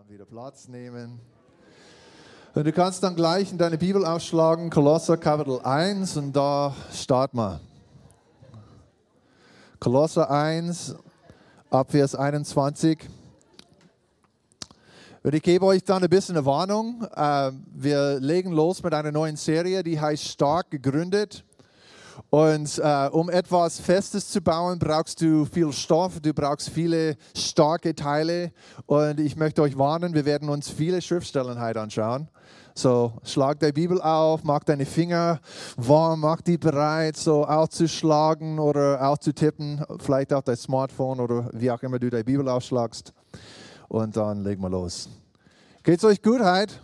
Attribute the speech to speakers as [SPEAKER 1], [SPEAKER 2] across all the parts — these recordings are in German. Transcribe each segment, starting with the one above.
[SPEAKER 1] Dann wieder Platz nehmen. Und du kannst dann gleich in deine Bibel aufschlagen, Kolosser Kapitel 1 und da starten wir. Kolosser 1, Abvers 21. Und ich gebe euch dann ein bisschen eine Warnung. Ähm, wir legen los mit einer neuen Serie, die heißt Stark gegründet. Und äh, um etwas Festes zu bauen, brauchst du viel Stoff, du brauchst viele starke Teile. Und ich möchte euch warnen, wir werden uns viele Schriftstellen heute anschauen. So, schlag deine Bibel auf, mach deine Finger warm, mach die bereit, so aufzuschlagen oder aufzutippen, vielleicht auf dein Smartphone oder wie auch immer du deine Bibel aufschlagst. Und dann legen wir los. Geht's euch gut heute?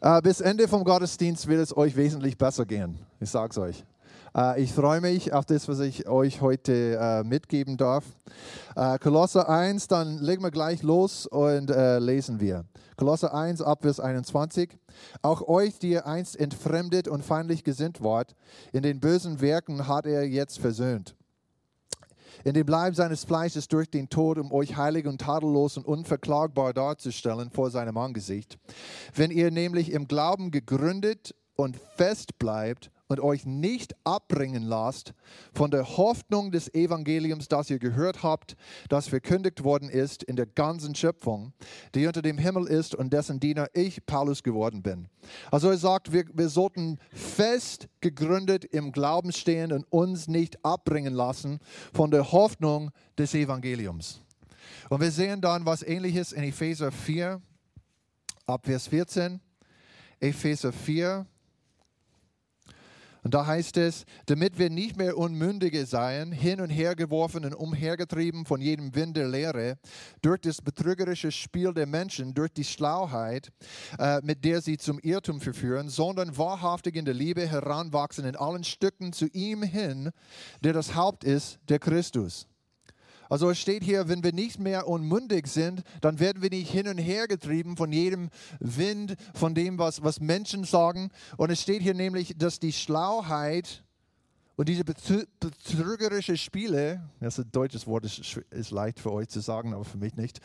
[SPEAKER 1] Äh, bis Ende vom Gottesdienst wird es euch wesentlich besser gehen. Ich sag's euch. Äh, ich freue mich auf das, was ich euch heute äh, mitgeben darf. Äh, Kolosser 1, dann legen wir gleich los und lesen wir. Kolosser 1, Abvers 21. Auch euch, die ihr einst entfremdet und feindlich gesinnt wart, in den bösen Werken hat er jetzt versöhnt in dem Leib seines Fleisches durch den Tod, um euch heilig und tadellos und unverklagbar darzustellen vor seinem Angesicht. Wenn ihr nämlich im Glauben gegründet und fest bleibt und euch nicht abbringen lasst von der Hoffnung des Evangeliums, das ihr gehört habt, das verkündigt worden ist in der ganzen Schöpfung, die unter dem Himmel ist und dessen Diener ich, Paulus, geworden bin. Also er sagt, wir, wir sollten fest gegründet im Glauben stehen und uns nicht abbringen lassen von der Hoffnung des Evangeliums. Und wir sehen dann was ähnliches in Epheser 4, ab Vers 14. Epheser 4, und da heißt es, damit wir nicht mehr Unmündige seien, hin und her geworfen und umhergetrieben von jedem Wind der Lehre, durch das betrügerische Spiel der Menschen, durch die Schlauheit, äh, mit der sie zum Irrtum verführen, sondern wahrhaftig in der Liebe heranwachsen in allen Stücken zu ihm hin, der das Haupt ist, der Christus. Also es steht hier, wenn wir nicht mehr unmündig sind, dann werden wir nicht hin und her getrieben von jedem Wind, von dem, was, was Menschen sagen. Und es steht hier nämlich, dass die Schlauheit und diese betrügerische Spiele, das ist ein deutsches Wort, ist, ist leicht für euch zu sagen, aber für mich nicht.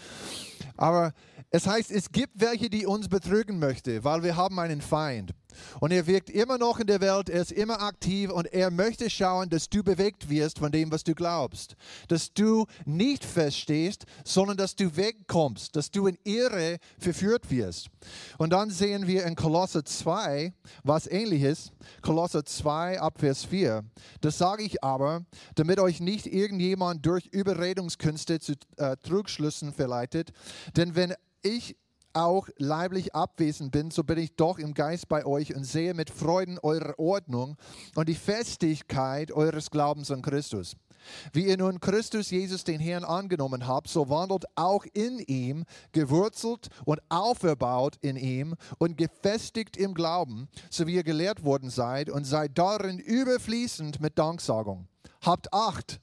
[SPEAKER 1] Aber es heißt, es gibt welche, die uns betrügen möchten, weil wir haben einen Feind. Und er wirkt immer noch in der Welt, er ist immer aktiv und er möchte schauen, dass du bewegt wirst von dem, was du glaubst. Dass du nicht feststehst, sondern dass du wegkommst, dass du in Irre verführt wirst. Und dann sehen wir in Kolosser 2 was ähnliches. Kolosser 2 ab Vers 4. Das sage ich aber, damit euch nicht irgendjemand durch Überredungskünste zu äh, Trugschlüssen verleitet. Denn wenn ich auch leiblich abwesend bin, so bin ich doch im Geist bei euch und sehe mit Freuden eure Ordnung und die Festigkeit eures Glaubens an Christus. Wie ihr nun Christus Jesus den Herrn angenommen habt, so wandelt auch in ihm, gewurzelt und auferbaut in ihm und gefestigt im Glauben, so wie ihr gelehrt worden seid und seid darin überfließend mit Danksagung. Habt Acht,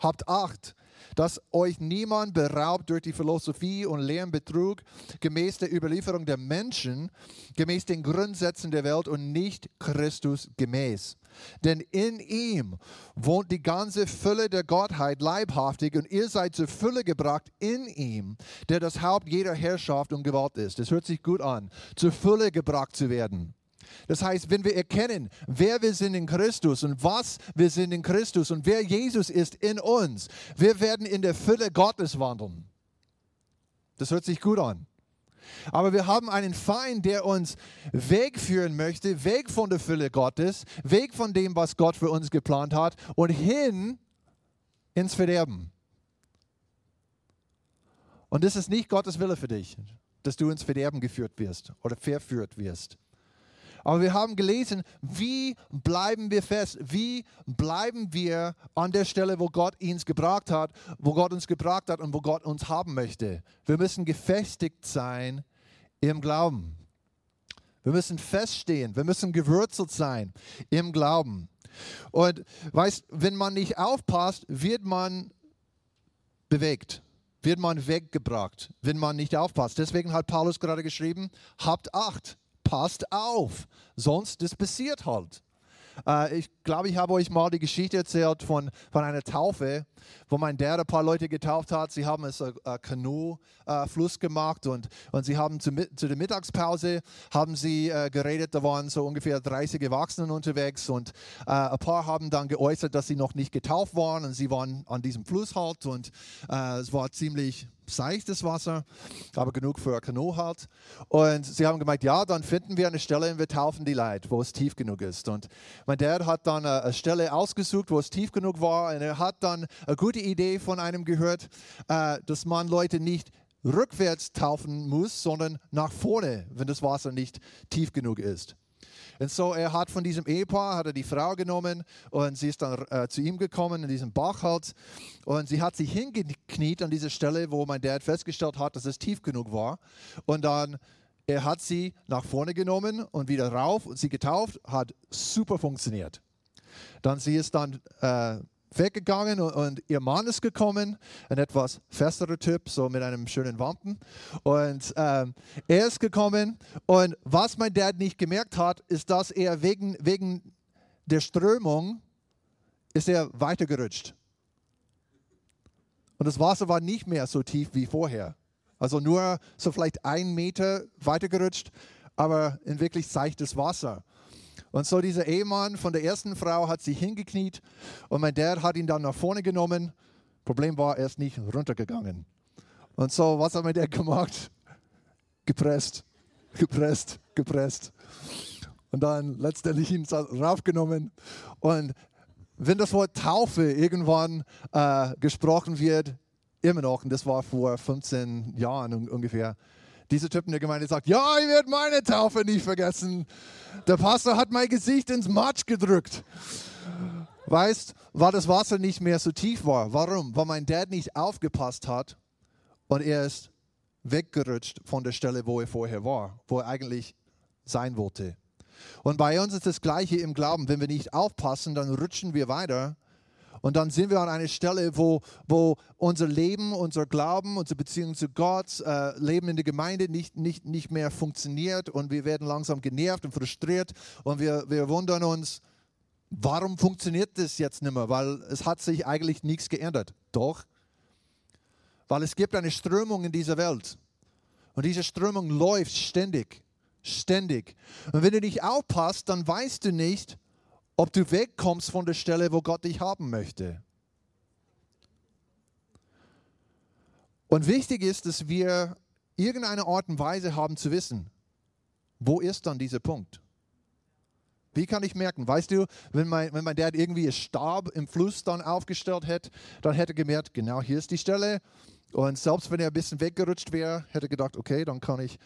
[SPEAKER 1] habt Acht, dass euch niemand beraubt durch die Philosophie und Lehrenbetrug gemäß der Überlieferung der Menschen, gemäß den Grundsätzen der Welt und nicht Christus gemäß. Denn in ihm wohnt die ganze Fülle der Gottheit leibhaftig und ihr seid zur Fülle gebracht in ihm, der das Haupt jeder Herrschaft und Gewalt ist. Das hört sich gut an, zur Fülle gebracht zu werden. Das heißt, wenn wir erkennen, wer wir sind in Christus und was wir sind in Christus und wer Jesus ist in uns, wir werden in der Fülle Gottes wandeln. Das hört sich gut an. Aber wir haben einen Feind, der uns wegführen möchte, weg von der Fülle Gottes, weg von dem, was Gott für uns geplant hat und hin ins Verderben. Und das ist nicht Gottes Wille für dich, dass du ins Verderben geführt wirst oder verführt wirst. Aber wir haben gelesen, wie bleiben wir fest? Wie bleiben wir an der Stelle, wo Gott uns gebracht hat, wo Gott uns gebracht hat und wo Gott uns haben möchte? Wir müssen gefestigt sein im Glauben. Wir müssen feststehen, wir müssen gewurzelt sein im Glauben. Und weißt, wenn man nicht aufpasst, wird man bewegt, wird man weggebracht, wenn man nicht aufpasst. Deswegen hat Paulus gerade geschrieben, habt Acht passt auf, sonst das passiert halt. Äh, ich glaube, ich habe euch mal die Geschichte erzählt von, von einer Taufe, wo mein Dad ein paar Leute getauft hat. Sie haben es äh, äh, Kanu-Fluss äh, gemacht und, und sie haben zu, zu der Mittagspause haben sie äh, geredet. Da waren so ungefähr 30 Erwachsene unterwegs und äh, ein paar haben dann geäußert, dass sie noch nicht getauft waren und sie waren an diesem Fluss halt und äh, es war ziemlich seichtes Wasser, aber genug für ein Kanu halt. Und sie haben gemeint, ja, dann finden wir eine Stelle und wir taufen die Leute, wo es tief genug ist. Und mein Dad hat dann eine Stelle ausgesucht, wo es tief genug war. Und er hat dann eine gute Idee von einem gehört, äh, dass man Leute nicht rückwärts taufen muss, sondern nach vorne, wenn das Wasser nicht tief genug ist. Und so, er hat von diesem Ehepaar, hat er die Frau genommen und sie ist dann äh, zu ihm gekommen in diesem Bach. Und sie hat sich hingekniet an dieser Stelle, wo mein Dad festgestellt hat, dass es tief genug war. Und dann, er hat sie nach vorne genommen und wieder rauf und sie getauft, hat super funktioniert. Dann sie ist dann äh, weggegangen und, und, ihr Mann ist gekommen, ein etwas festerer Typ, so mit einem schönen Wampen. Und ähm, er ist gekommen und was mein Dad nicht gemerkt hat, ist, dass er wegen, wegen der Strömung ist er weitergerutscht. Und das Wasser war nicht mehr so tief wie vorher. Also nur so vielleicht ein Meter weitergerutscht, aber in wirklich seichtes Wasser. Und so dieser Ehemann von der ersten Frau hat sich hingekniet und mein Dad hat ihn dann nach vorne genommen. Problem war, er ist nicht runtergegangen. Und so, was hat mein Dad gemacht? Gepresst, gepresst, gepresst. Und dann letztendlich ihn raufgenommen. Und wenn das Wort Taufe irgendwann äh, gesprochen wird, immer noch, und das war vor 15 Jahren ungefähr, dieser Typ in der Gemeinde sagt, ja, ich werde meine Taufe nicht vergessen. Der Pastor hat mein Gesicht ins Matsch gedrückt. Weißt, weil das Wasser nicht mehr so tief war. Warum? Weil mein Dad nicht aufgepasst hat und er ist weggerutscht von der Stelle, wo er vorher war, wo er eigentlich sein wollte. Und bei uns ist das Gleiche im Glauben. Wenn wir nicht aufpassen, dann rutschen wir weiter und dann sind wir an einer Stelle, wo, wo unser Leben, unser Glauben, unsere Beziehung zu Gott, äh, Leben in der Gemeinde nicht, nicht, nicht mehr funktioniert und wir werden langsam genervt und frustriert und wir, wir wundern uns, warum funktioniert das jetzt nicht mehr? Weil es hat sich eigentlich nichts geändert. Doch, weil es gibt eine Strömung in dieser Welt und diese Strömung läuft ständig, ständig. Und wenn du nicht aufpasst, dann weißt du nicht, ob du wegkommst von der Stelle, wo Gott dich haben möchte. Und wichtig ist, dass wir irgendeine Art und Weise haben zu wissen, wo ist dann dieser Punkt? Wie kann ich merken? Weißt du, wenn mein, wenn mein Dad irgendwie einen Stab im Fluss dann aufgestellt hätte, dann hätte er gemerkt, genau hier ist die Stelle. Und selbst wenn er ein bisschen weggerutscht wäre, hätte er gedacht, okay, dann kann ich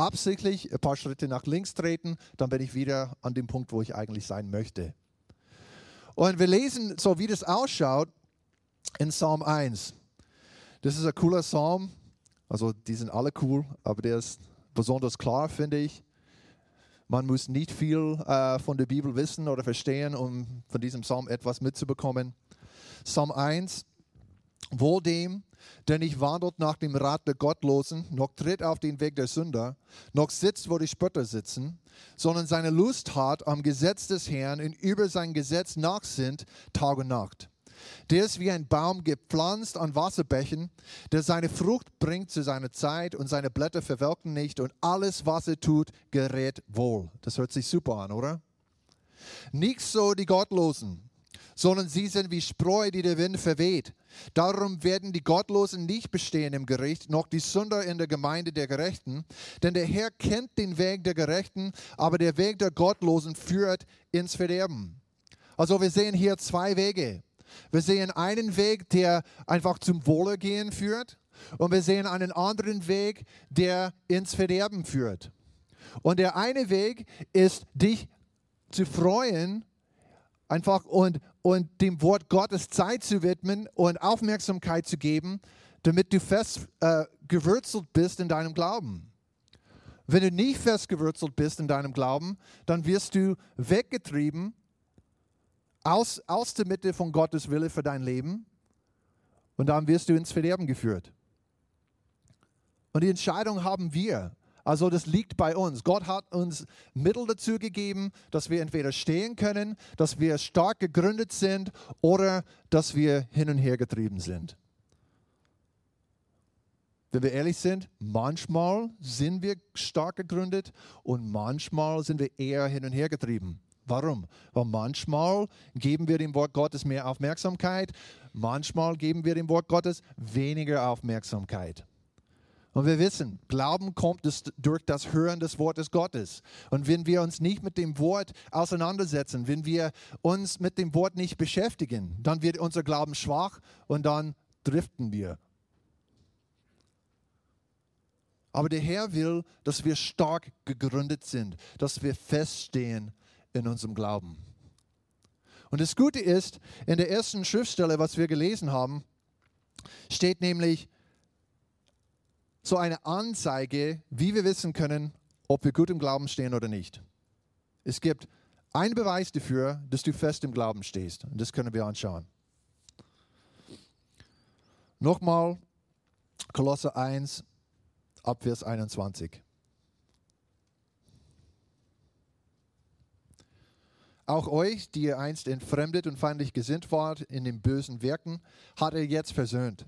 [SPEAKER 1] absichtlich ein paar Schritte nach links treten, dann bin ich wieder an dem Punkt, wo ich eigentlich sein möchte. Und wir lesen so, wie das ausschaut in Psalm 1. Das ist ein cooler Psalm. Also die sind alle cool, aber der ist besonders klar, finde ich. Man muss nicht viel äh, von der Bibel wissen oder verstehen, um von diesem Psalm etwas mitzubekommen. Psalm 1. Wohl dem, der nicht wandelt nach dem Rat der Gottlosen, noch tritt auf den Weg der Sünder, noch sitzt, wo die Spötter sitzen, sondern seine Lust hat am Gesetz des Herrn und über sein Gesetz nachsinnt Tag und Nacht. Der ist wie ein Baum gepflanzt an Wasserbächen, der seine Frucht bringt zu seiner Zeit und seine Blätter verwelken nicht und alles, was er tut, gerät wohl. Das hört sich super an, oder? Nicht so die Gottlosen sondern sie sind wie Spreu, die der Wind verweht. Darum werden die Gottlosen nicht bestehen im Gericht, noch die Sünder in der Gemeinde der Gerechten. Denn der Herr kennt den Weg der Gerechten, aber der Weg der Gottlosen führt ins Verderben. Also wir sehen hier zwei Wege. Wir sehen einen Weg, der einfach zum Wohlergehen führt. Und wir sehen einen anderen Weg, der ins Verderben führt. Und der eine Weg ist, dich zu freuen einfach und, und dem Wort Gottes Zeit zu widmen und Aufmerksamkeit zu geben, damit du fest äh, gewurzelt bist in deinem Glauben. Wenn du nicht fest gewurzelt bist in deinem Glauben, dann wirst du weggetrieben aus, aus der Mitte von Gottes Wille für dein Leben und dann wirst du ins Verderben geführt. Und die Entscheidung haben wir. Also das liegt bei uns. Gott hat uns Mittel dazu gegeben, dass wir entweder stehen können, dass wir stark gegründet sind oder dass wir hin und her getrieben sind. Wenn wir ehrlich sind, manchmal sind wir stark gegründet und manchmal sind wir eher hin und her getrieben. Warum? Weil manchmal geben wir dem Wort Gottes mehr Aufmerksamkeit, manchmal geben wir dem Wort Gottes weniger Aufmerksamkeit. Und wir wissen, Glauben kommt durch das Hören des Wortes Gottes. Und wenn wir uns nicht mit dem Wort auseinandersetzen, wenn wir uns mit dem Wort nicht beschäftigen, dann wird unser Glauben schwach und dann driften wir. Aber der Herr will, dass wir stark gegründet sind, dass wir feststehen in unserem Glauben. Und das Gute ist, in der ersten Schriftstelle, was wir gelesen haben, steht nämlich so eine Anzeige, wie wir wissen können, ob wir gut im Glauben stehen oder nicht. Es gibt einen Beweis dafür, dass du fest im Glauben stehst. Und das können wir anschauen. Nochmal Kolosse 1, Abvers 21. Auch euch, die ihr einst entfremdet und feindlich gesinnt wart in den bösen Werken, hat er jetzt versöhnt.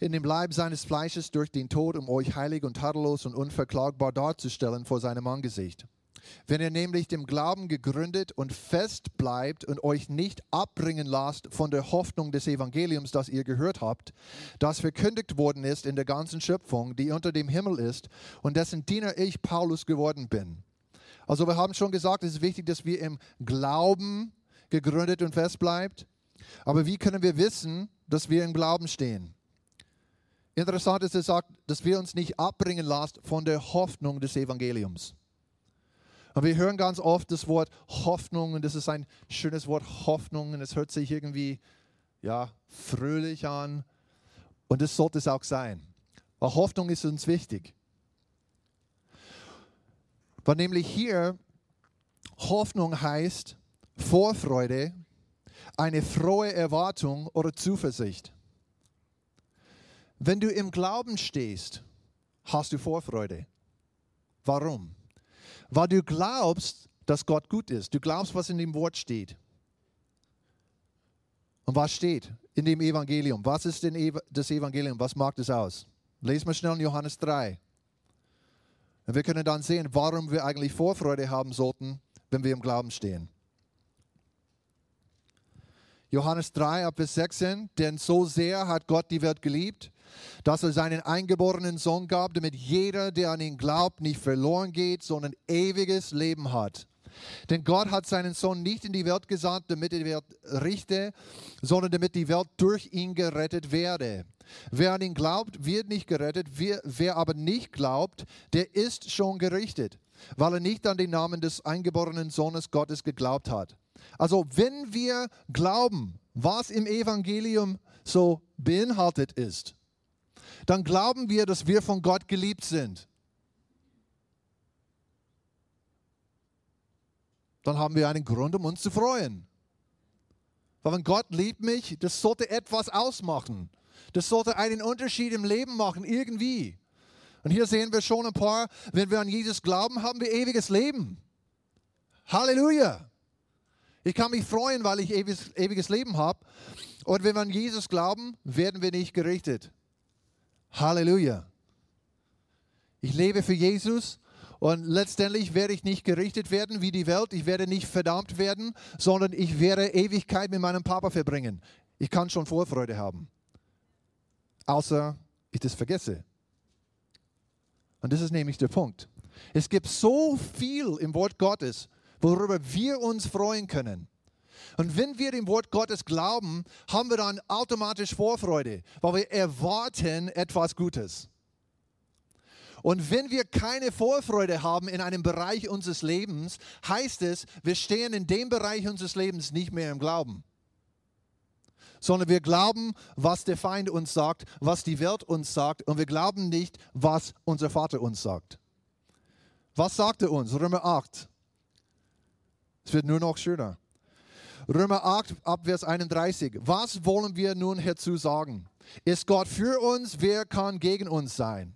[SPEAKER 1] In dem Leib seines Fleisches durch den Tod, um euch heilig und tadellos und unverklagbar darzustellen vor seinem Angesicht. Wenn ihr nämlich dem Glauben gegründet und fest bleibt und euch nicht abbringen lasst von der Hoffnung des Evangeliums, das ihr gehört habt, das verkündigt worden ist in der ganzen Schöpfung, die unter dem Himmel ist und dessen Diener ich, Paulus, geworden bin also wir haben schon gesagt, es ist wichtig, dass wir im Glauben gegründet und fest bleibt. Aber wie können wir wissen, dass wir im Glauben stehen? Interessant ist, es sagt, dass wir uns nicht abbringen lassen von der Hoffnung des Evangeliums. Und wir hören ganz oft das Wort Hoffnung und das ist ein schönes Wort Hoffnung und es hört sich irgendwie ja, fröhlich an und das sollte es auch sein. Weil Hoffnung ist uns wichtig. Weil nämlich hier Hoffnung heißt Vorfreude, eine frohe Erwartung oder Zuversicht. Wenn du im Glauben stehst, hast du Vorfreude. Warum? Weil du glaubst, dass Gott gut ist. Du glaubst, was in dem Wort steht. Und was steht in dem Evangelium? Was ist denn das Evangelium? Was macht es aus? Lesen wir schnell in Johannes 3. Und wir können dann sehen, warum wir eigentlich Vorfreude haben sollten, wenn wir im Glauben stehen. Johannes 3, ab Vers 16, denn so sehr hat Gott die Welt geliebt, dass er seinen eingeborenen Sohn gab, damit jeder, der an ihn glaubt, nicht verloren geht, sondern ewiges Leben hat. Denn Gott hat seinen Sohn nicht in die Welt gesandt, damit die Welt richte, sondern damit die Welt durch ihn gerettet werde. Wer an ihn glaubt, wird nicht gerettet. Wer, wer aber nicht glaubt, der ist schon gerichtet, weil er nicht an den Namen des eingeborenen Sohnes Gottes geglaubt hat. Also wenn wir glauben, was im Evangelium so beinhaltet ist, dann glauben wir, dass wir von Gott geliebt sind. Dann haben wir einen Grund, um uns zu freuen. Weil wenn Gott liebt mich, das sollte etwas ausmachen. Das sollte einen Unterschied im Leben machen, irgendwie. Und hier sehen wir schon ein paar, wenn wir an Jesus glauben, haben wir ewiges Leben. Halleluja. Ich kann mich freuen, weil ich ewiges, ewiges Leben habe. Und wenn wir an Jesus glauben, werden wir nicht gerichtet. Halleluja. Ich lebe für Jesus und letztendlich werde ich nicht gerichtet werden wie die Welt. Ich werde nicht verdammt werden, sondern ich werde Ewigkeit mit meinem Papa verbringen. Ich kann schon Vorfreude haben außer ich das vergesse. Und das ist nämlich der Punkt. Es gibt so viel im Wort Gottes, worüber wir uns freuen können. Und wenn wir dem Wort Gottes glauben, haben wir dann automatisch Vorfreude, weil wir erwarten etwas Gutes. Und wenn wir keine Vorfreude haben in einem Bereich unseres Lebens, heißt es, wir stehen in dem Bereich unseres Lebens nicht mehr im Glauben sondern wir glauben, was der Feind uns sagt, was die Welt uns sagt und wir glauben nicht, was unser Vater uns sagt. Was sagt er uns? Römer 8. Es wird nur noch schöner. Römer 8 ab Vers 31. Was wollen wir nun hierzu sagen? Ist Gott für uns? Wer kann gegen uns sein?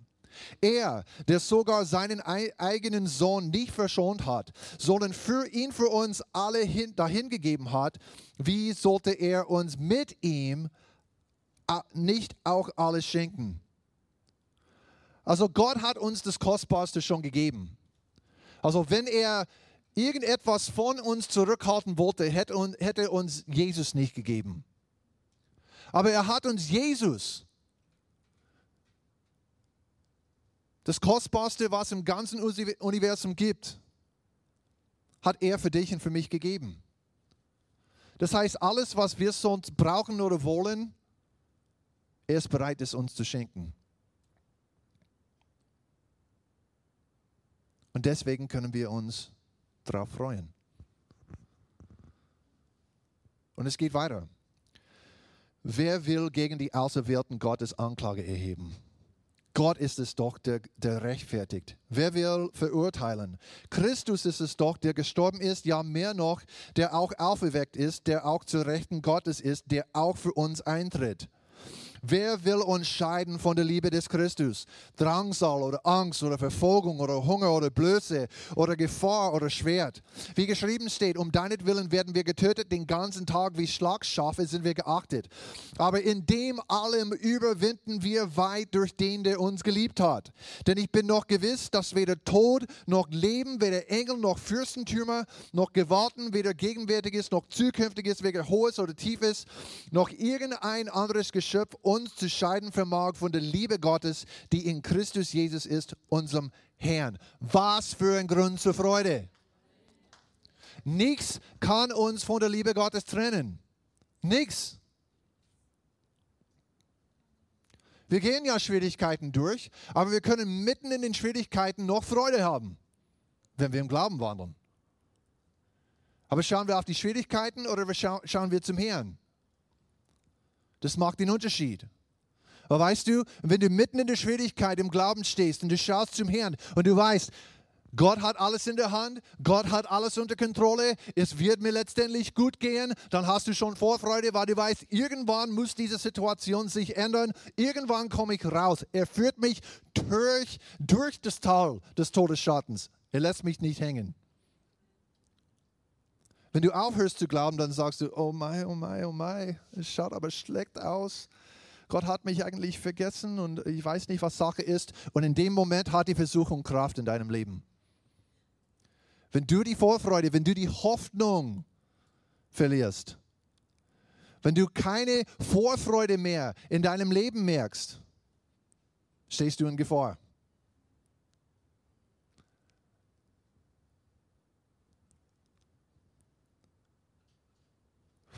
[SPEAKER 1] Er, der sogar seinen eigenen Sohn nicht verschont hat, sondern für ihn, für uns alle hin, dahingegeben hat, wie sollte er uns mit ihm nicht auch alles schenken? Also Gott hat uns das Kostbarste schon gegeben. Also wenn er irgendetwas von uns zurückhalten wollte, hätte uns Jesus nicht gegeben. Aber er hat uns Jesus Das Kostbarste, was im ganzen Universum gibt, hat er für dich und für mich gegeben. Das heißt, alles, was wir sonst brauchen oder wollen, er ist bereit, es uns zu schenken. Und deswegen können wir uns darauf freuen. Und es geht weiter. Wer will gegen die Auserwählten Gottes Anklage erheben? Gott ist es doch, der, der rechtfertigt. Wer will verurteilen? Christus ist es doch, der gestorben ist, ja mehr noch, der auch auferweckt ist, der auch zur Rechten Gottes ist, der auch für uns eintritt. Wer will uns scheiden von der Liebe des Christus? Drangsal oder Angst oder Verfolgung oder Hunger oder Blöße oder Gefahr oder Schwert. Wie geschrieben steht, um deinetwillen werden wir getötet, den ganzen Tag wie Schlagschafe sind wir geachtet. Aber in dem allem überwinden wir weit durch den, der uns geliebt hat. Denn ich bin noch gewiss, dass weder Tod noch Leben, weder Engel noch Fürstentümer noch Gewalten, weder Gegenwärtiges noch Zukünftiges, weder Hohes oder Tiefes, noch irgendein anderes Geschöpf uns zu scheiden vermag von der Liebe Gottes, die in Christus Jesus ist, unserem Herrn. Was für ein Grund zur Freude. Nichts kann uns von der Liebe Gottes trennen. Nichts. Wir gehen ja Schwierigkeiten durch, aber wir können mitten in den Schwierigkeiten noch Freude haben, wenn wir im Glauben wandeln. Aber schauen wir auf die Schwierigkeiten oder schauen wir zum Herrn? Das macht den Unterschied. Aber weißt du, wenn du mitten in der Schwierigkeit im Glauben stehst und du schaust zum Herrn und du weißt, Gott hat alles in der Hand, Gott hat alles unter Kontrolle, es wird mir letztendlich gut gehen, dann hast du schon Vorfreude, weil du weißt, irgendwann muss diese Situation sich ändern, irgendwann komme ich raus. Er führt mich durch, durch das Tal des Todesschattens. Er lässt mich nicht hängen. Wenn du aufhörst zu glauben, dann sagst du, oh mein, oh mein, oh mein, es schaut aber schlecht aus. Gott hat mich eigentlich vergessen und ich weiß nicht, was Sache ist. Und in dem Moment hat die Versuchung Kraft in deinem Leben. Wenn du die Vorfreude, wenn du die Hoffnung verlierst, wenn du keine Vorfreude mehr in deinem Leben merkst, stehst du in Gefahr.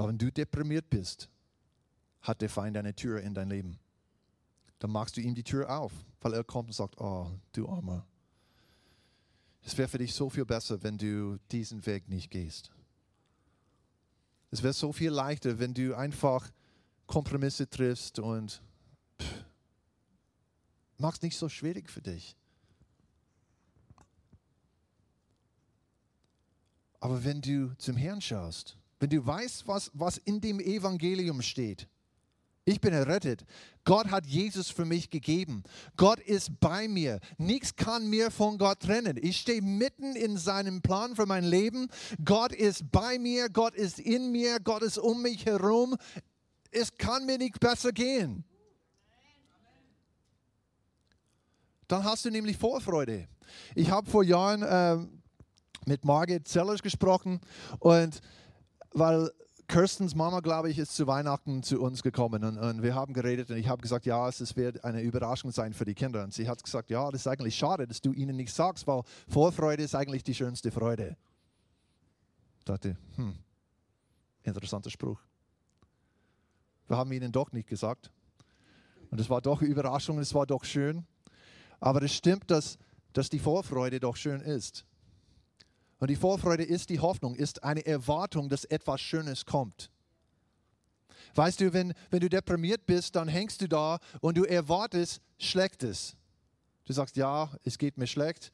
[SPEAKER 1] Weil wenn du deprimiert bist, hat der Feind eine Tür in dein Leben. Dann machst du ihm die Tür auf, weil er kommt und sagt, oh, du Armer. Es wäre für dich so viel besser, wenn du diesen Weg nicht gehst. Es wäre so viel leichter, wenn du einfach Kompromisse triffst und pff, machst nicht so schwierig für dich. Aber wenn du zum Herrn schaust, wenn du weißt, was, was in dem Evangelium steht. Ich bin errettet. Gott hat Jesus für mich gegeben. Gott ist bei mir. Nichts kann mir von Gott trennen. Ich stehe mitten in seinem Plan für mein Leben. Gott ist bei mir. Gott ist in mir. Gott ist um mich herum. Es kann mir nicht besser gehen. Dann hast du nämlich Vorfreude. Ich habe vor Jahren äh, mit Margit Zellers gesprochen und weil Kirstens Mama, glaube ich, ist zu Weihnachten zu uns gekommen und, und wir haben geredet und ich habe gesagt, ja, es wird eine Überraschung sein für die Kinder. Und sie hat gesagt, ja, das ist eigentlich schade, dass du ihnen nichts sagst, weil Vorfreude ist eigentlich die schönste Freude. Ich dachte, hm, interessanter Spruch. Wir haben ihnen doch nicht gesagt. Und es war doch Überraschung, es war doch schön. Aber es stimmt, dass, dass die Vorfreude doch schön ist. Und die Vorfreude ist die Hoffnung, ist eine Erwartung, dass etwas Schönes kommt. Weißt du, wenn, wenn du deprimiert bist, dann hängst du da und du erwartest Schlechtes. Du sagst, ja, es geht mir schlecht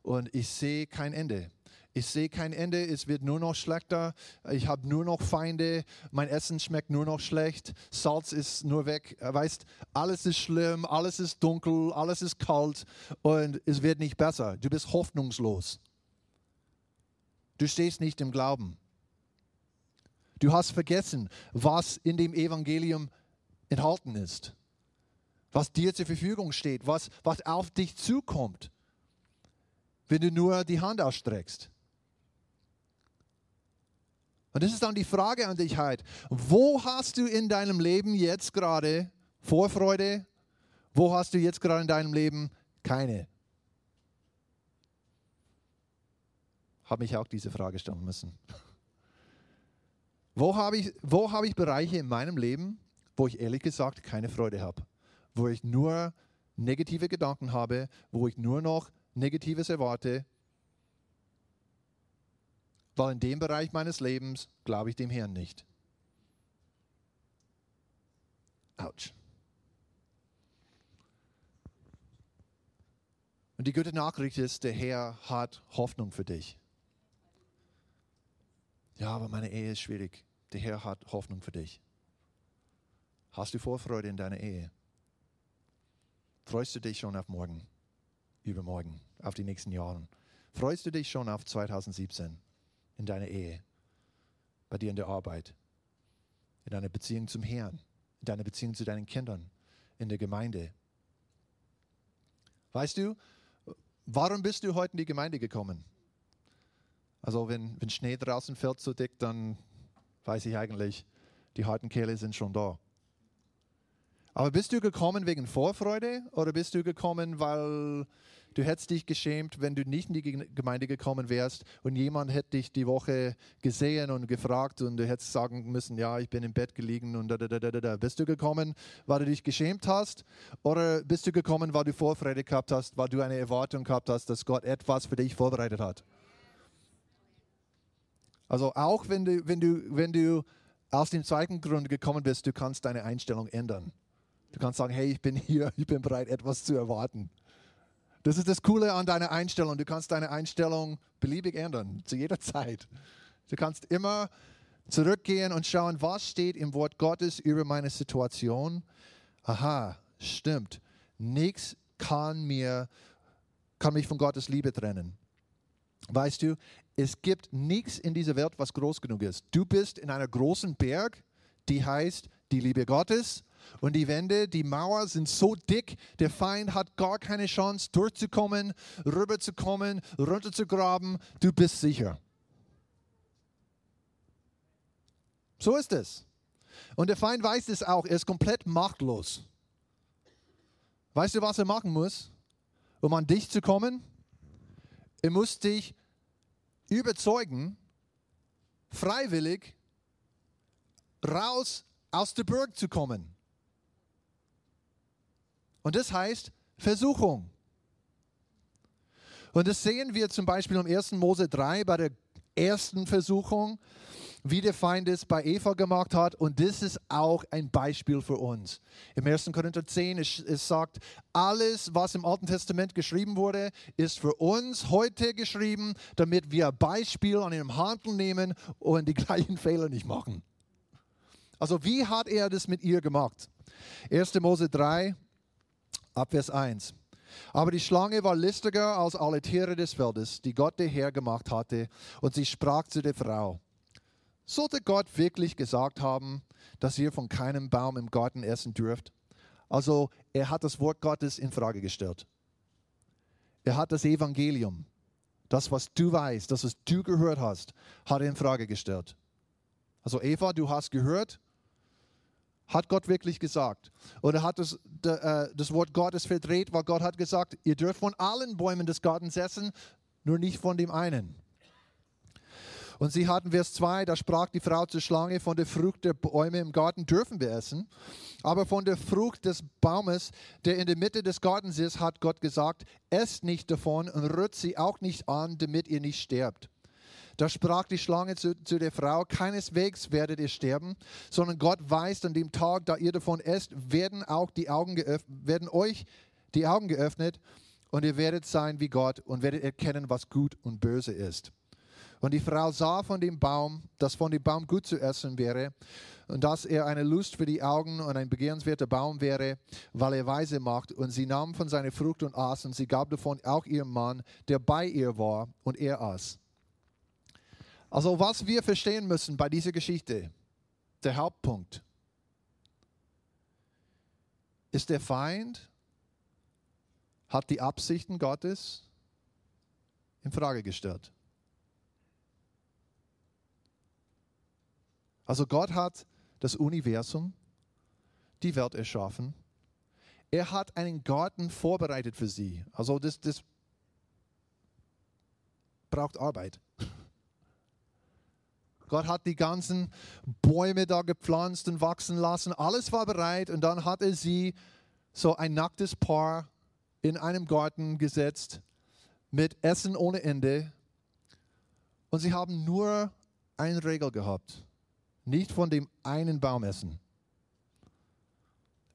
[SPEAKER 1] und ich sehe kein Ende. Ich sehe kein Ende, es wird nur noch schlechter. Ich habe nur noch Feinde, mein Essen schmeckt nur noch schlecht, Salz ist nur weg. Weißt, alles ist schlimm, alles ist dunkel, alles ist kalt und es wird nicht besser. Du bist hoffnungslos. Du stehst nicht im Glauben. Du hast vergessen, was in dem Evangelium enthalten ist, was dir zur Verfügung steht, was, was auf dich zukommt, wenn du nur die Hand ausstreckst. Und das ist dann die Frage an dich halt. Wo hast du in deinem Leben jetzt gerade Vorfreude? Wo hast du jetzt gerade in deinem Leben keine? Habe mich auch diese Frage stellen müssen. Wo habe ich, wo habe ich Bereiche in meinem Leben, wo ich ehrlich gesagt keine Freude habe? Wo ich nur negative Gedanken habe, wo ich nur noch Negatives erwarte, weil in dem Bereich meines Lebens glaube ich dem Herrn nicht. Autsch. Und die gute Nachricht ist, der Herr hat Hoffnung für dich. Ja, aber meine Ehe ist schwierig. Der Herr hat Hoffnung für dich. Hast du Vorfreude in deiner Ehe? Freust du dich schon auf morgen, übermorgen, auf die nächsten Jahre? Freust du dich schon auf 2017? in deiner Ehe, bei dir in der Arbeit, in deiner Beziehung zum Herrn, in deiner Beziehung zu deinen Kindern, in der Gemeinde. Weißt du, warum bist du heute in die Gemeinde gekommen? Also wenn, wenn Schnee draußen fällt so dick, dann weiß ich eigentlich, die harten Kehle sind schon da. Aber bist du gekommen wegen Vorfreude oder bist du gekommen, weil Du hättest dich geschämt, wenn du nicht in die Gemeinde gekommen wärst und jemand hätte dich die Woche gesehen und gefragt und du hättest sagen müssen, ja, ich bin im Bett gelegen und da, da, da, da, da. Bist du gekommen, weil du dich geschämt hast oder bist du gekommen, weil du Vorfreude gehabt hast, weil du eine Erwartung gehabt hast, dass Gott etwas für dich vorbereitet hat? Also auch wenn du, wenn du, wenn du aus dem zweiten Grund gekommen bist, du kannst deine Einstellung ändern. Du kannst sagen, hey, ich bin hier, ich bin bereit, etwas zu erwarten. Das ist das Coole an deiner Einstellung. Du kannst deine Einstellung beliebig ändern, zu jeder Zeit. Du kannst immer zurückgehen und schauen, was steht im Wort Gottes über meine Situation. Aha, stimmt. Nichts kann mir, kann mich von Gottes Liebe trennen. Weißt du, es gibt nichts in dieser Welt, was groß genug ist. Du bist in einer großen Berg, die heißt die Liebe Gottes und die Wände, die Mauer sind so dick, der Feind hat gar keine Chance durchzukommen, rüberzukommen, runterzugraben. Du bist sicher. So ist es. Und der Feind weiß es auch, er ist komplett machtlos. Weißt du, was er machen muss, um an dich zu kommen? Er muss dich überzeugen, freiwillig raus aus der Burg zu kommen. Und das heißt Versuchung. Und das sehen wir zum Beispiel im 1. Mose 3 bei der ersten Versuchung, wie der Feind es bei Eva gemacht hat. Und das ist auch ein Beispiel für uns. Im 1. Korinther 10, es, es sagt, alles, was im Alten Testament geschrieben wurde, ist für uns heute geschrieben, damit wir Beispiel an ihrem Handel nehmen und die gleichen Fehler nicht machen. Also wie hat er das mit ihr gemacht? 1. Mose 3, Ab Vers 1. Aber die Schlange war listiger als alle Tiere des Feldes, die Gott der Herr gemacht hatte, und sie sprach zu der Frau, sollte Gott wirklich gesagt haben, dass ihr von keinem Baum im Garten essen dürft? Also er hat das Wort Gottes in Frage gestellt. Er hat das Evangelium, das, was du weißt, das, was du gehört hast, hat er in Frage gestellt. Also Eva, du hast gehört, hat Gott wirklich gesagt? Oder hat das, äh, das Wort Gottes verdreht, weil Gott hat gesagt, ihr dürft von allen Bäumen des Gartens essen, nur nicht von dem einen. Und sie hatten Vers 2, da sprach die Frau zur Schlange, von der Frucht der Bäume im Garten dürfen wir essen, aber von der Frucht des Baumes, der in der Mitte des Gartens ist, hat Gott gesagt, esst nicht davon und rührt sie auch nicht an, damit ihr nicht sterbt. Da sprach die Schlange zu, zu, der Frau, keineswegs werdet ihr sterben, sondern Gott weiß, an dem Tag, da ihr davon esst, werden auch die Augen geöffnet, werden euch die Augen geöffnet und ihr werdet sein wie Gott und werdet erkennen, was gut und böse ist. Und die Frau sah von dem Baum, dass von dem Baum gut zu essen wäre und dass er eine Lust für die Augen und ein begehrenswerter Baum wäre, weil er weise macht. Und sie nahm von seiner Frucht und aß und sie gab davon auch ihrem Mann, der bei ihr war, und er aß. Also was wir verstehen müssen bei dieser Geschichte, der Hauptpunkt, ist der Feind, hat die Absichten Gottes in Frage gestellt. Also Gott hat das Universum, die Welt erschaffen. Er hat einen Garten vorbereitet für sie. Also das, das braucht Arbeit. Gott hat die ganzen Bäume da gepflanzt und wachsen lassen. Alles war bereit und dann hat er sie so ein nacktes Paar in einem Garten gesetzt mit Essen ohne Ende. Und sie haben nur eine Regel gehabt. Nicht von dem einen Baum essen.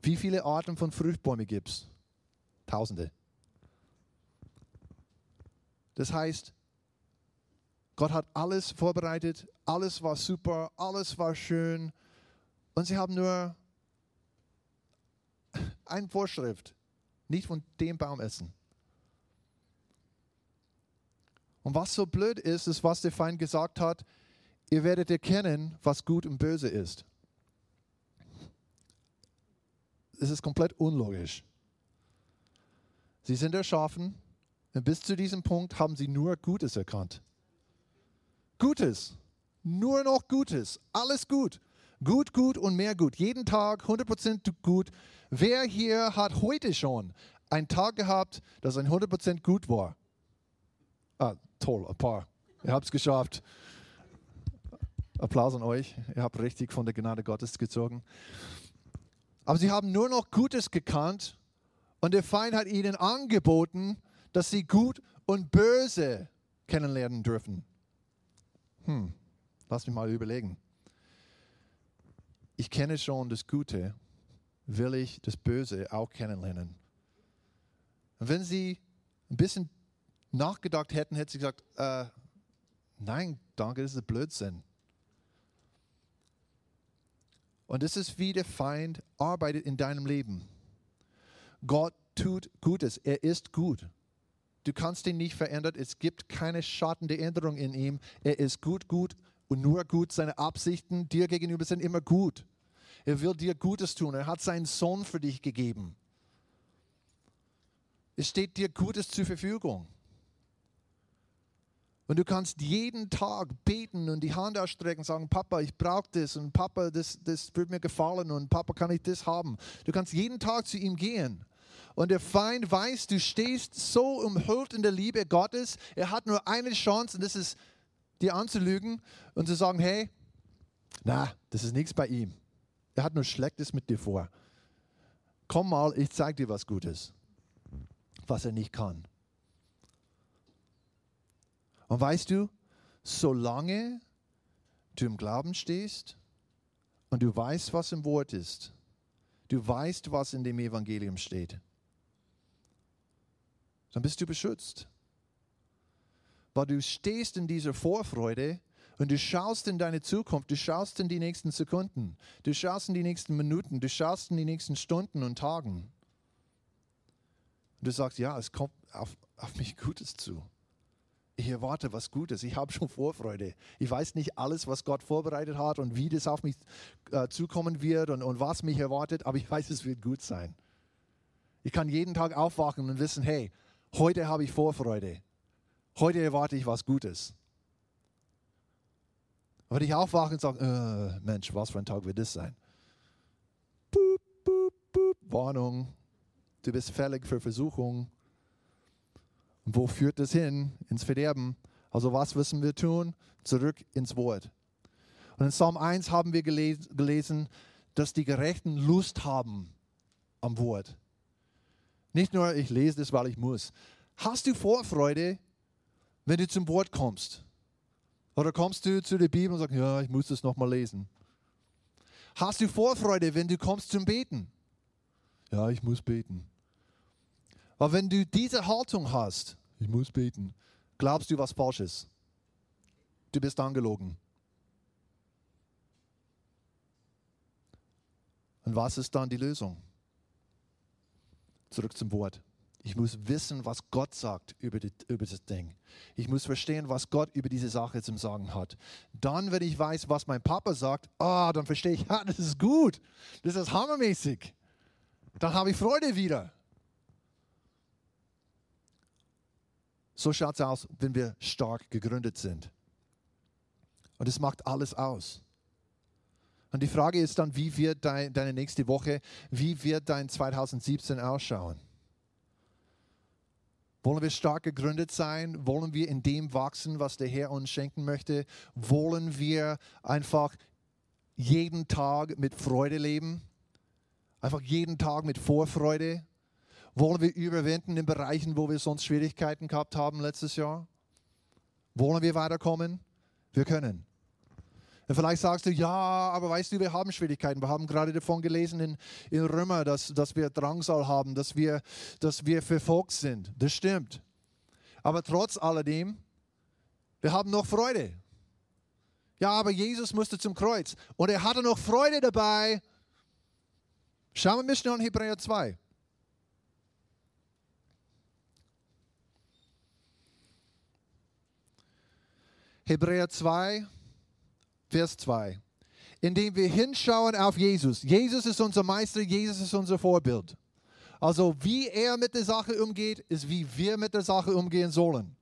[SPEAKER 1] Wie viele Arten von Fruchtbäumen gibt es? Tausende. Das heißt, Gott hat alles vorbereitet, alles war super, alles war schön und sie haben nur eine Vorschrift, nicht von dem Baum essen. Und was so blöd ist, ist, was der Feind gesagt hat, ihr werdet erkennen, was gut und böse ist. Es ist komplett unlogisch. Sie sind erschaffen und bis zu diesem Punkt haben sie nur Gutes erkannt. Gutes, nur noch Gutes, alles gut. Gut, gut und mehr gut. Jeden Tag 100% gut. Wer hier hat heute schon einen Tag gehabt, das ein 100% gut war? Ah, toll, ein paar. Ihr habt es geschafft. Applaus an euch. Ihr habt richtig von der Gnade Gottes gezogen. Aber sie haben nur noch Gutes gekannt und der Feind hat ihnen angeboten, dass sie gut und böse kennenlernen dürfen. Hm, lass mich mal überlegen. Ich kenne schon das Gute, will ich das Böse auch kennenlernen. Und wenn sie ein bisschen nachgedacht hätten, hätte sie gesagt, äh, nein, danke, das ist Blödsinn. Und das ist wie der Feind arbeitet in deinem Leben. Gott tut Gutes, er ist gut. Du kannst ihn nicht verändern, es gibt keine Schatten der Änderung in ihm. Er ist gut, gut und nur gut. Seine Absichten dir gegenüber sind immer gut. Er will dir Gutes tun. Er hat seinen Sohn für dich gegeben. Es steht dir Gutes zur Verfügung. Und du kannst jeden Tag beten und die Hand ausstrecken und sagen, Papa, ich brauche das und Papa, das, das wird mir gefallen und Papa, kann ich das haben. Du kannst jeden Tag zu ihm gehen. Und der Feind weiß, du stehst so umhüllt in der Liebe Gottes. Er hat nur eine Chance und das ist, dir anzulügen und zu sagen, hey, na, das ist nichts bei ihm. Er hat nur Schlechtes mit dir vor. Komm mal, ich zeige dir was Gutes, was er nicht kann. Und weißt du, solange du im Glauben stehst und du weißt, was im Wort ist, du weißt, was in dem Evangelium steht, dann bist du beschützt. Weil du stehst in dieser Vorfreude und du schaust in deine Zukunft, du schaust in die nächsten Sekunden, du schaust in die nächsten Minuten, du schaust in die nächsten Stunden und Tagen. Und du sagst, ja, es kommt auf, auf mich Gutes zu ich erwarte was Gutes, ich habe schon Vorfreude. Ich weiß nicht alles, was Gott vorbereitet hat und wie das auf mich äh, zukommen wird und, und was mich erwartet, aber ich weiß, es wird gut sein. Ich kann jeden Tag aufwachen und wissen, hey, heute habe ich Vorfreude. Heute erwarte ich was Gutes. Und wenn ich aufwache und sage, äh, Mensch, was für ein Tag wird das sein? Boop, boop, boop, Warnung, du bist fällig für Versuchung und wo führt das hin? Ins Verderben. Also was müssen wir tun? Zurück ins Wort. Und in Psalm 1 haben wir gelesen, dass die Gerechten Lust haben am Wort. Nicht nur, ich lese das, weil ich muss. Hast du Vorfreude, wenn du zum Wort kommst? Oder kommst du zu der Bibel und sagst, ja, ich muss das nochmal lesen? Hast du Vorfreude, wenn du kommst zum Beten? Ja, ich muss beten. Weil wenn du diese Haltung hast, ich muss beten, glaubst du was Falsches. du bist angelogen. Und was ist dann die Lösung? Zurück zum Wort. Ich muss wissen, was Gott sagt über, die, über das Ding. Ich muss verstehen, was Gott über diese Sache zum Sagen hat. Dann, wenn ich weiß, was mein Papa sagt, ah, dann verstehe ich, ja, das ist gut. Das ist hammermäßig. Dann habe ich Freude wieder. So schaut es aus, wenn wir stark gegründet sind. Und es macht alles aus. Und die Frage ist dann, wie wird dein, deine nächste Woche, wie wird dein 2017 ausschauen? Wollen wir stark gegründet sein? Wollen wir in dem wachsen, was der Herr uns schenken möchte? Wollen wir einfach jeden Tag mit Freude leben? Einfach jeden Tag mit Vorfreude? Wollen wir überwinden in Bereichen, wo wir sonst Schwierigkeiten gehabt haben letztes Jahr? Wollen wir weiterkommen? Wir können. Und vielleicht sagst du, ja, aber weißt du, wir haben Schwierigkeiten. Wir haben gerade davon gelesen in, in Römer, dass, dass wir Drangsal haben, dass wir, dass wir verfolgt sind. Das stimmt. Aber trotz alledem, wir haben noch Freude. Ja, aber Jesus musste zum Kreuz und er hatte noch Freude dabei. Schauen wir mal schnell in Hebräer 2. Hebräer 2, Vers 2. Indem wir hinschauen auf Jesus. Jesus ist unser Meister, Jesus ist unser Vorbild. Also wie er mit der Sache umgeht, ist wie wir mit der Sache umgehen sollen.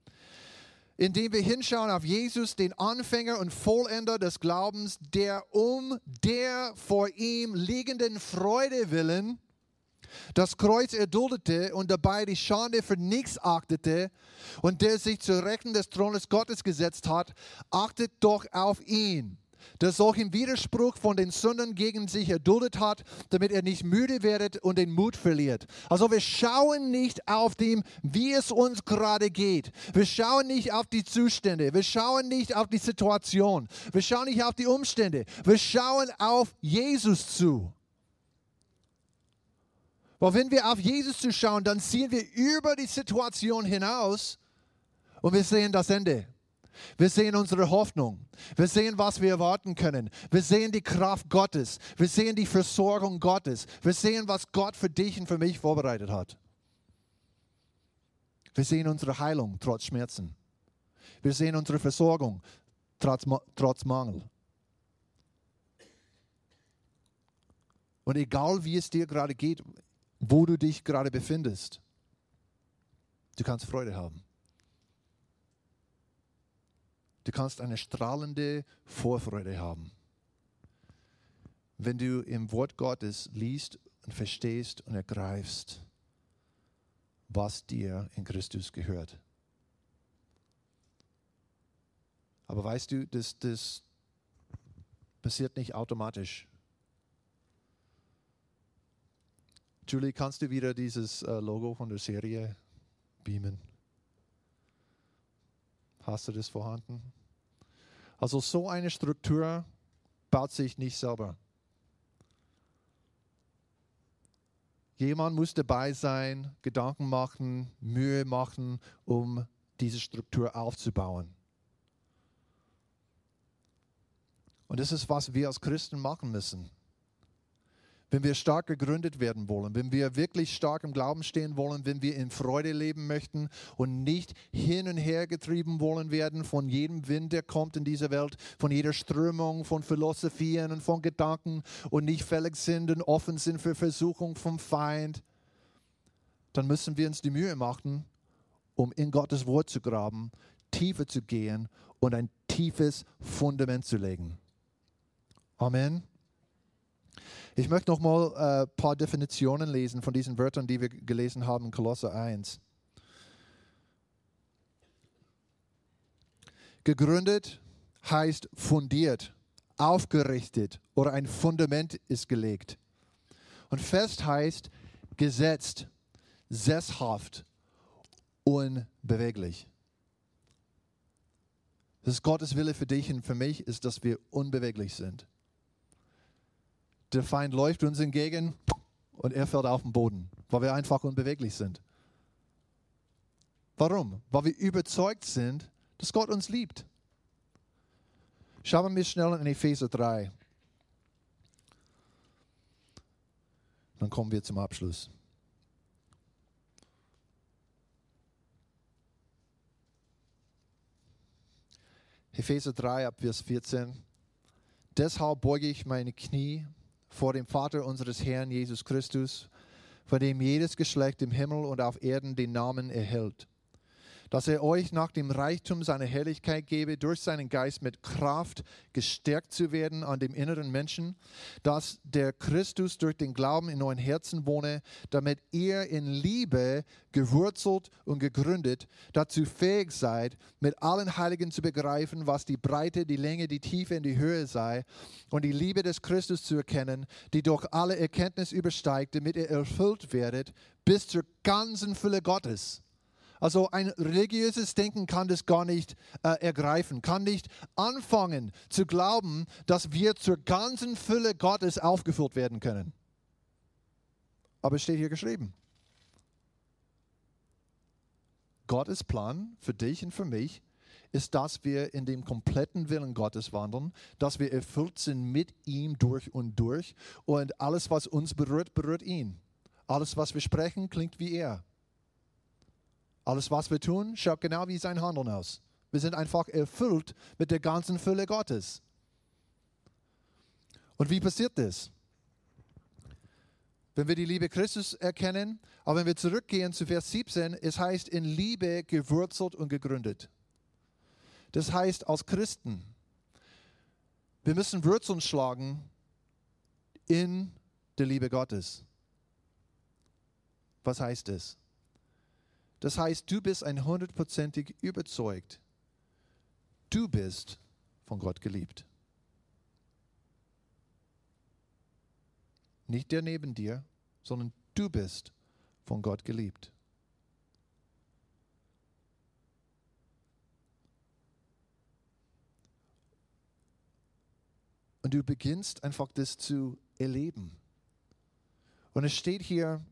[SPEAKER 1] Indem wir hinschauen auf Jesus, den Anfänger und Vollender des Glaubens, der um der vor ihm liegenden Freude willen das Kreuz erduldete und dabei die Schande für nichts achtete und der sich zur Rechten des Thrones Gottes gesetzt hat, achtet doch auf ihn der solchen Widerspruch von den Sünden gegen sich erduldet hat, damit er nicht müde werdet und den Mut verliert. Also wir schauen nicht auf dem, wie es uns gerade geht. Wir schauen nicht auf die Zustände. Wir schauen nicht auf die Situation. Wir schauen nicht auf die Umstände. Wir schauen auf Jesus zu. Weil wenn wir auf Jesus zuschauen, dann sehen wir über die Situation hinaus und wir sehen das Ende. Wir sehen unsere Hoffnung. Wir sehen, was wir erwarten können. Wir sehen die Kraft Gottes. Wir sehen die Versorgung Gottes. Wir sehen, was Gott für dich und für mich vorbereitet hat. Wir sehen unsere Heilung trotz Schmerzen. Wir sehen unsere Versorgung trotz, trotz Mangel. Und egal wie es dir gerade geht, wo du dich gerade befindest, du kannst Freude haben. Du kannst eine strahlende Vorfreude haben. Wenn du im Wort Gottes liest und verstehst und ergreifst, was dir in Christus gehört. Aber weißt du, das, das passiert nicht automatisch. Julie, kannst du wieder dieses äh, Logo von der Serie beamen? Hast du das vorhanden? Also so eine Struktur baut sich nicht selber. Jemand muss dabei sein, Gedanken machen, Mühe machen, um diese Struktur aufzubauen. Und das ist, was wir als Christen machen müssen. Wenn wir stark gegründet werden wollen, wenn wir wirklich stark im Glauben stehen wollen, wenn wir in Freude leben möchten und nicht hin und her getrieben wollen werden von jedem Wind, der kommt in dieser Welt, von jeder Strömung, von Philosophien und von Gedanken und nicht fällig sind und offen sind für Versuchung vom Feind, dann müssen wir uns die Mühe machen, um in Gottes Wort zu graben, tiefer zu gehen und ein tiefes Fundament zu legen. Amen. Ich möchte noch mal ein äh, paar Definitionen lesen von diesen Wörtern, die wir gelesen haben in Kolosse 1. Gegründet heißt fundiert, aufgerichtet oder ein Fundament ist gelegt. Und fest heißt gesetzt, sesshaft, unbeweglich. Das ist Gottes Wille für dich und für mich, ist, dass wir unbeweglich sind. Der Feind läuft uns entgegen und er fällt auf den Boden, weil wir einfach unbeweglich sind. Warum? Weil wir überzeugt sind, dass Gott uns liebt. Schauen wir schnell in Epheser 3. Dann kommen wir zum Abschluss. Epheser 3 ab Vers 14. Deshalb beuge ich meine Knie vor dem Vater unseres Herrn Jesus Christus, von dem jedes Geschlecht im Himmel und auf Erden den Namen erhält dass er euch nach dem Reichtum seiner Herrlichkeit gebe, durch seinen Geist mit Kraft gestärkt zu werden an dem inneren Menschen, dass der Christus durch den Glauben in euren Herzen wohne, damit ihr in Liebe gewurzelt und gegründet dazu fähig seid, mit allen Heiligen zu begreifen, was die Breite, die Länge, die Tiefe und die Höhe sei und die Liebe des Christus zu erkennen, die durch alle Erkenntnis übersteigt, damit ihr erfüllt werdet bis zur ganzen Fülle Gottes. Also ein religiöses Denken kann das gar nicht äh, ergreifen, kann nicht anfangen zu glauben, dass wir zur ganzen Fülle Gottes aufgeführt werden können. Aber es steht hier geschrieben. Gottes Plan für dich und für mich ist, dass wir in dem kompletten Willen Gottes wandeln, dass wir erfüllt sind mit ihm durch und durch und alles, was uns berührt, berührt ihn. Alles, was wir sprechen, klingt wie er. Alles, was wir tun, schaut genau wie sein Handeln aus. Wir sind einfach erfüllt mit der ganzen Fülle Gottes. Und wie passiert das? Wenn wir die Liebe Christus erkennen, aber wenn wir zurückgehen zu Vers 17, es heißt in Liebe gewurzelt und gegründet. Das heißt, als Christen, wir müssen Wurzeln schlagen in der Liebe Gottes. Was heißt das? Das heißt, du bist ein hundertprozentig überzeugt. Du bist von Gott geliebt. Nicht der neben dir, sondern du bist von Gott geliebt. Und du beginnst einfach das zu erleben. Und es steht hier,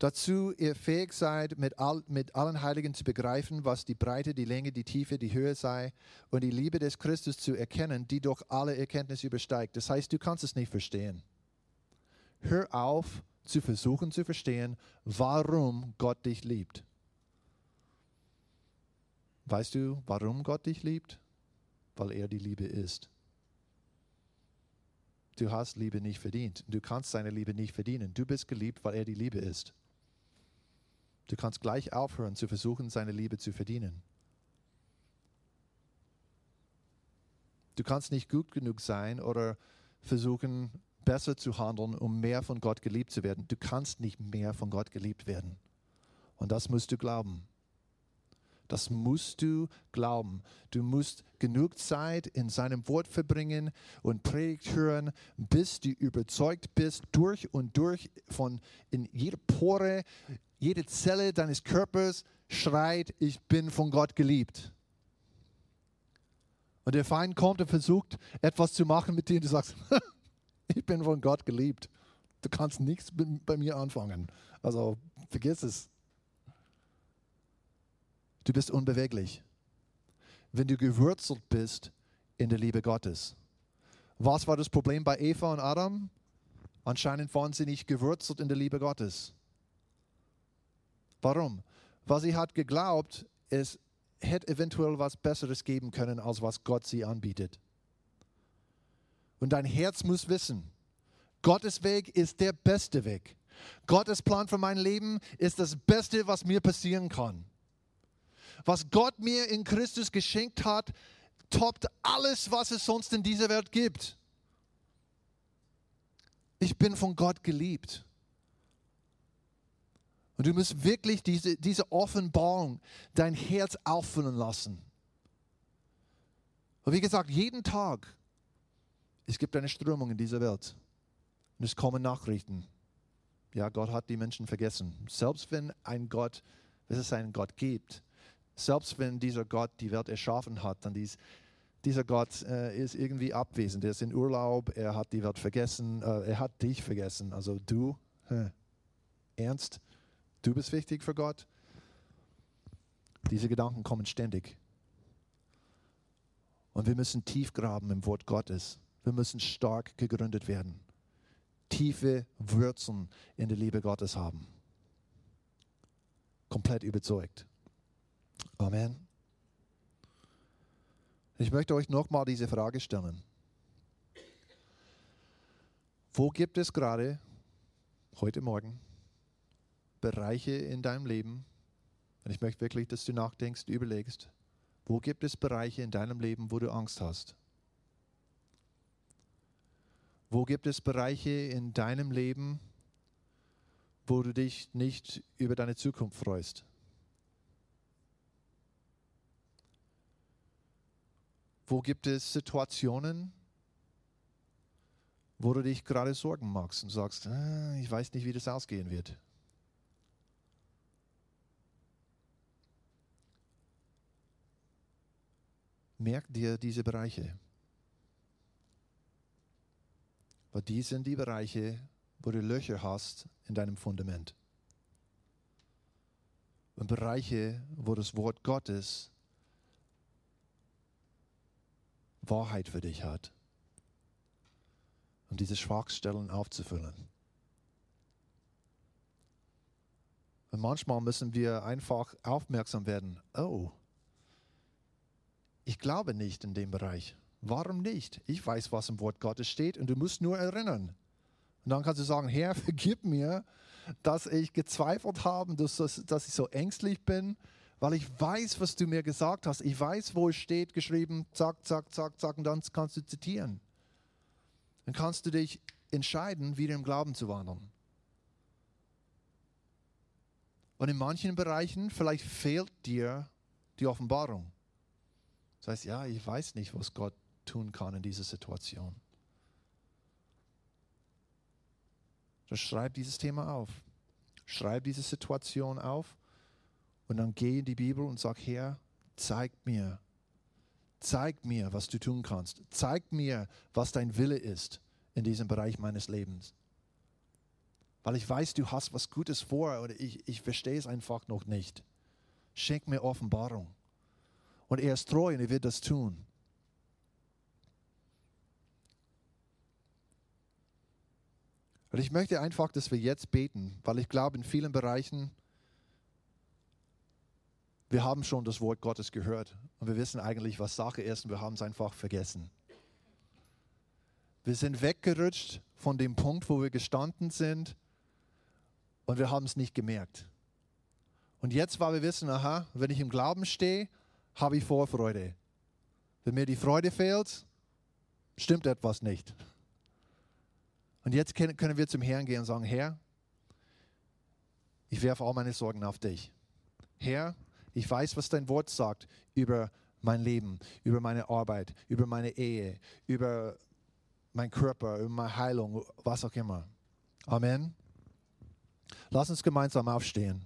[SPEAKER 1] Dazu ihr fähig seid, mit, all, mit allen Heiligen zu begreifen, was die Breite, die Länge, die Tiefe, die Höhe sei und die Liebe des Christus zu erkennen, die durch alle Erkenntnis übersteigt. Das heißt, du kannst es nicht verstehen. Hör auf zu versuchen zu verstehen, warum Gott dich liebt. Weißt du, warum Gott dich liebt? Weil er die Liebe ist. Du hast Liebe nicht verdient. Du kannst seine Liebe nicht verdienen. Du bist geliebt, weil er die Liebe ist. Du kannst gleich aufhören zu versuchen, seine Liebe zu verdienen. Du kannst nicht gut genug sein oder versuchen, besser zu handeln, um mehr von Gott geliebt zu werden. Du kannst nicht mehr von Gott geliebt werden. Und das musst du glauben. Das musst du glauben. Du musst genug Zeit in seinem Wort verbringen und Predigt hören, bis du überzeugt bist, durch und durch von in jeder Pore, jede Zelle deines Körpers schreit, ich bin von Gott geliebt. Und der Feind kommt und versucht, etwas zu machen mit dir, du sagst, ich bin von Gott geliebt. Du kannst nichts bei mir anfangen. Also vergiss es. Du bist unbeweglich. Wenn du gewurzelt bist in der Liebe Gottes. Was war das Problem bei Eva und Adam? Anscheinend waren sie nicht gewurzelt in der Liebe Gottes. Warum? Weil sie hat geglaubt, es hätte eventuell was Besseres geben können, als was Gott sie anbietet. Und dein Herz muss wissen, Gottes Weg ist der beste Weg. Gottes Plan für mein Leben ist das Beste, was mir passieren kann. Was Gott mir in Christus geschenkt hat, toppt alles, was es sonst in dieser Welt gibt. Ich bin von Gott geliebt. Und du musst wirklich diese, diese Offenbarung dein Herz auffüllen lassen. Und wie gesagt, jeden Tag, es gibt eine Strömung in dieser Welt. Und es kommen Nachrichten. Ja, Gott hat die Menschen vergessen. Selbst wenn ein Gott, wenn es einen Gott gibt, selbst wenn dieser Gott die Welt erschaffen hat, dann dies, dieser Gott äh, ist irgendwie abwesend. Er ist in Urlaub, er hat die Welt vergessen, äh, er hat dich vergessen. Also du, hä, ernst? Du bist wichtig für Gott. Diese Gedanken kommen ständig. Und wir müssen tief graben im Wort Gottes. Wir müssen stark gegründet werden. Tiefe Wurzeln in der Liebe Gottes haben. Komplett überzeugt. Amen. Ich möchte euch nochmal diese Frage stellen. Wo gibt es gerade heute Morgen Bereiche in deinem Leben, und ich möchte wirklich, dass du nachdenkst, überlegst, wo gibt es Bereiche in deinem Leben, wo du Angst hast? Wo gibt es Bereiche in deinem Leben, wo du dich nicht über deine Zukunft freust? Wo gibt es Situationen, wo du dich gerade Sorgen machst und sagst, ah, ich weiß nicht, wie das ausgehen wird? Merk dir diese Bereiche. Weil die sind die Bereiche, wo du Löcher hast in deinem Fundament. Und Bereiche, wo das Wort Gottes Wahrheit für dich hat. Um diese Schwachstellen aufzufüllen. Und manchmal müssen wir einfach aufmerksam werden. Oh, ich glaube nicht in dem Bereich. Warum nicht? Ich weiß, was im Wort Gottes steht und du musst nur erinnern. Und dann kannst du sagen, Herr, vergib mir, dass ich gezweifelt habe, dass, dass ich so ängstlich bin, weil ich weiß, was du mir gesagt hast. Ich weiß, wo es steht, geschrieben, zack, zack, zack, zack, und dann kannst du zitieren. Dann kannst du dich entscheiden, wieder im Glauben zu wandeln. Und in manchen Bereichen, vielleicht fehlt dir die Offenbarung. Das heißt, ja, ich weiß nicht, was Gott tun kann in dieser Situation. Dann schreib dieses Thema auf. Schreib diese Situation auf und dann geh in die Bibel und sag, Herr, zeig mir, zeig mir, was du tun kannst. Zeig mir, was dein Wille ist in diesem Bereich meines Lebens. Weil ich weiß, du hast was Gutes vor oder ich, ich verstehe es einfach noch nicht. Schenk mir Offenbarung. Und er ist treu und er wird das tun. Und ich möchte einfach, dass wir jetzt beten, weil ich glaube, in vielen Bereichen, wir haben schon das Wort Gottes gehört und wir wissen eigentlich, was Sache ist und wir haben es einfach vergessen. Wir sind weggerutscht von dem Punkt, wo wir gestanden sind und wir haben es nicht gemerkt. Und jetzt, weil wir wissen, aha, wenn ich im Glauben stehe, habe ich Vorfreude. Wenn mir die Freude fehlt, stimmt etwas nicht. Und jetzt können wir zum Herrn gehen und sagen, Herr, ich werfe all meine Sorgen auf dich. Herr, ich weiß, was dein Wort sagt über mein Leben, über meine Arbeit, über meine Ehe, über meinen Körper, über meine Heilung, was auch immer. Amen. Lass uns gemeinsam aufstehen,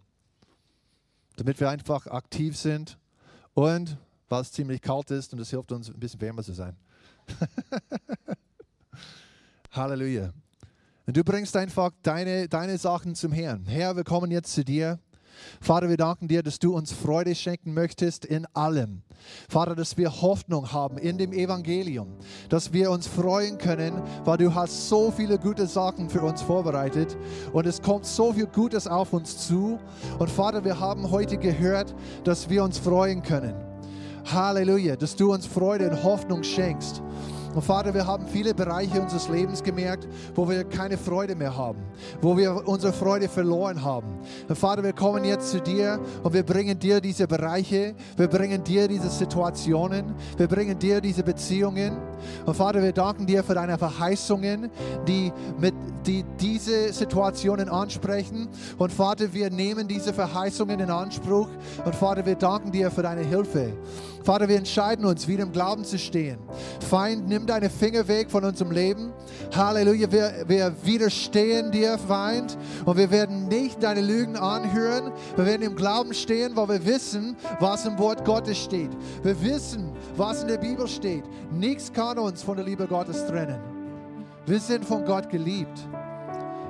[SPEAKER 1] damit wir einfach aktiv sind und weil es ziemlich kalt ist und es hilft uns ein bisschen wärmer zu sein. Halleluja. Und du bringst einfach deine, deine Sachen zum Herrn. Herr, wir kommen jetzt zu dir. Vater, wir danken dir, dass du uns Freude schenken möchtest in allem. Vater, dass wir Hoffnung haben in dem Evangelium, dass wir uns freuen können, weil du hast so viele gute Sachen für uns vorbereitet und es kommt so viel Gutes auf uns zu. Und Vater, wir haben heute gehört, dass wir uns freuen können. Halleluja, dass du uns Freude und Hoffnung schenkst. Und Vater, wir haben viele Bereiche unseres Lebens gemerkt, wo wir keine Freude mehr haben, wo wir unsere Freude verloren haben. Und Vater, wir kommen jetzt zu dir und wir bringen dir diese Bereiche, wir bringen dir diese Situationen, wir bringen dir diese Beziehungen. Und Vater, wir danken dir für deine Verheißungen, die, mit, die diese Situationen ansprechen. Und Vater, wir nehmen diese Verheißungen in Anspruch. Und Vater, wir danken dir für deine Hilfe. Vater, wir entscheiden uns, wieder im Glauben zu stehen. Feind, nimm deine Finger weg von unserem Leben. Halleluja, wir, wir widerstehen dir, Feind, und wir werden nicht deine Lügen anhören. Wir werden im Glauben stehen, weil wir wissen, was im Wort Gottes steht. Wir wissen, was in der Bibel steht. Nichts kann uns von der Liebe Gottes trennen. Wir sind von Gott geliebt.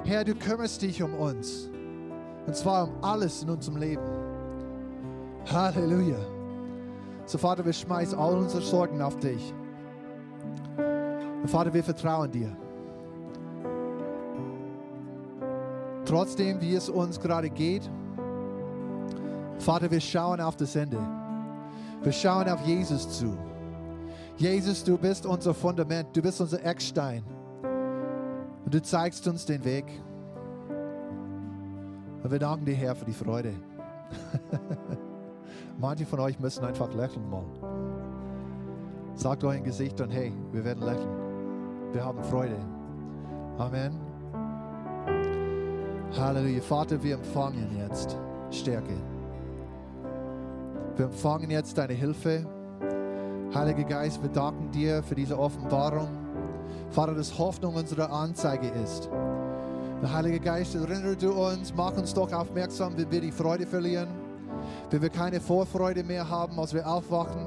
[SPEAKER 1] Herr, du kümmerst dich um uns. Und zwar um alles in unserem Leben. Halleluja. So Vater, wir schmeißen all unsere Sorgen auf dich. Und Vater, wir vertrauen dir. Trotzdem, wie es uns gerade geht, Vater, wir schauen auf das Ende. Wir schauen auf Jesus zu. Jesus, du bist unser Fundament, du bist unser Eckstein. Und du zeigst uns den Weg. Und wir danken dir, Herr, für die Freude. Manche von euch müssen einfach lächeln mal. Sagt ein Gesicht und hey, wir werden lächeln. Wir haben Freude. Amen. Halleluja. Vater, wir empfangen jetzt Stärke. Wir empfangen jetzt deine Hilfe. Heiliger Geist, wir danken dir für diese Offenbarung. Vater, dass Hoffnung unsere Anzeige ist. Der Heilige Geist, erinnere du uns, mach uns doch aufmerksam, wenn wir die Freude verlieren, wenn wir keine Vorfreude mehr haben, als wir aufwachen,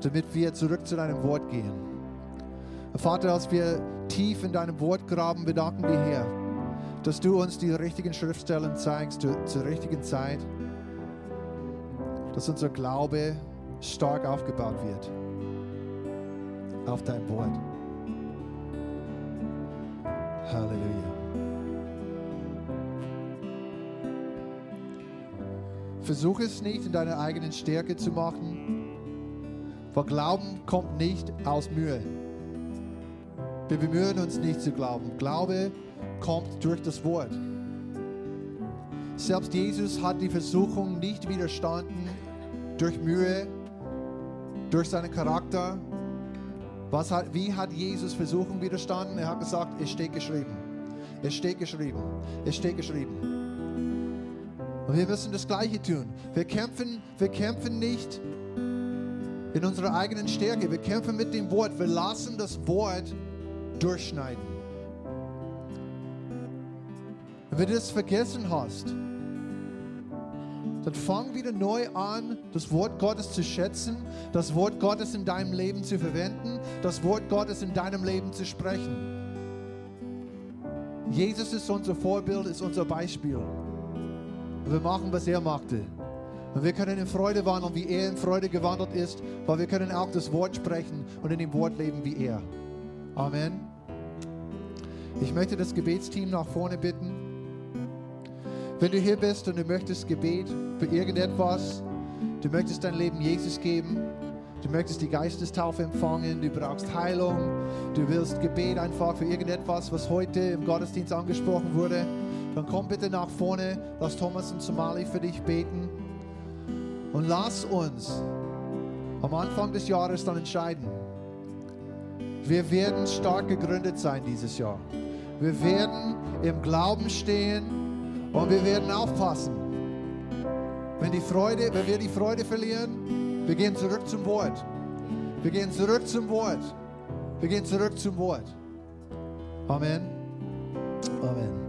[SPEAKER 1] damit wir zurück zu deinem Wort gehen. Vater, als wir tief in deinem Wort graben, bedanken wir, Herr, dass du uns die richtigen Schriftstellen zeigst zur richtigen Zeit, dass unser Glaube stark aufgebaut wird auf dein Wort. Halleluja. Versuch es nicht in deiner eigenen Stärke zu machen, weil Glauben kommt nicht aus Mühe. Wir bemühen uns nicht zu glauben. Glaube kommt durch das Wort. Selbst Jesus hat die Versuchung nicht widerstanden durch Mühe, durch seinen Charakter. Was hat, wie hat Jesus Versuchung widerstanden? Er hat gesagt, es steht geschrieben. Es steht geschrieben. Es steht geschrieben. Und wir müssen das Gleiche tun. Wir kämpfen, wir kämpfen nicht in unserer eigenen Stärke. Wir kämpfen mit dem Wort. Wir lassen das Wort durchschneiden. Wenn du das vergessen hast, dann fang wieder neu an, das Wort Gottes zu schätzen, das Wort Gottes in deinem Leben zu verwenden, das Wort Gottes in deinem Leben zu sprechen. Jesus ist unser Vorbild, ist unser Beispiel. Und wir machen, was er machte. Und wir können in Freude wandeln, wie er in Freude gewandelt ist, weil wir können auch das Wort sprechen und in dem Wort leben wie er. Amen. Ich möchte das Gebetsteam nach vorne bitten. Wenn du hier bist und du möchtest Gebet für irgendetwas, du möchtest dein Leben Jesus geben, du möchtest die Geistestaufe empfangen, du brauchst Heilung, du willst Gebet einfach für irgendetwas, was heute im Gottesdienst angesprochen wurde, dann komm bitte nach vorne, lass Thomas und Somali für dich beten und lass uns am Anfang des Jahres dann entscheiden. Wir werden stark gegründet sein dieses Jahr. Wir werden im Glauben stehen und wir werden aufpassen. Wenn, die Freude, wenn wir die Freude verlieren, wir gehen zurück zum Wort. Wir gehen zurück zum Wort. Wir gehen zurück zum Wort. Amen. Amen.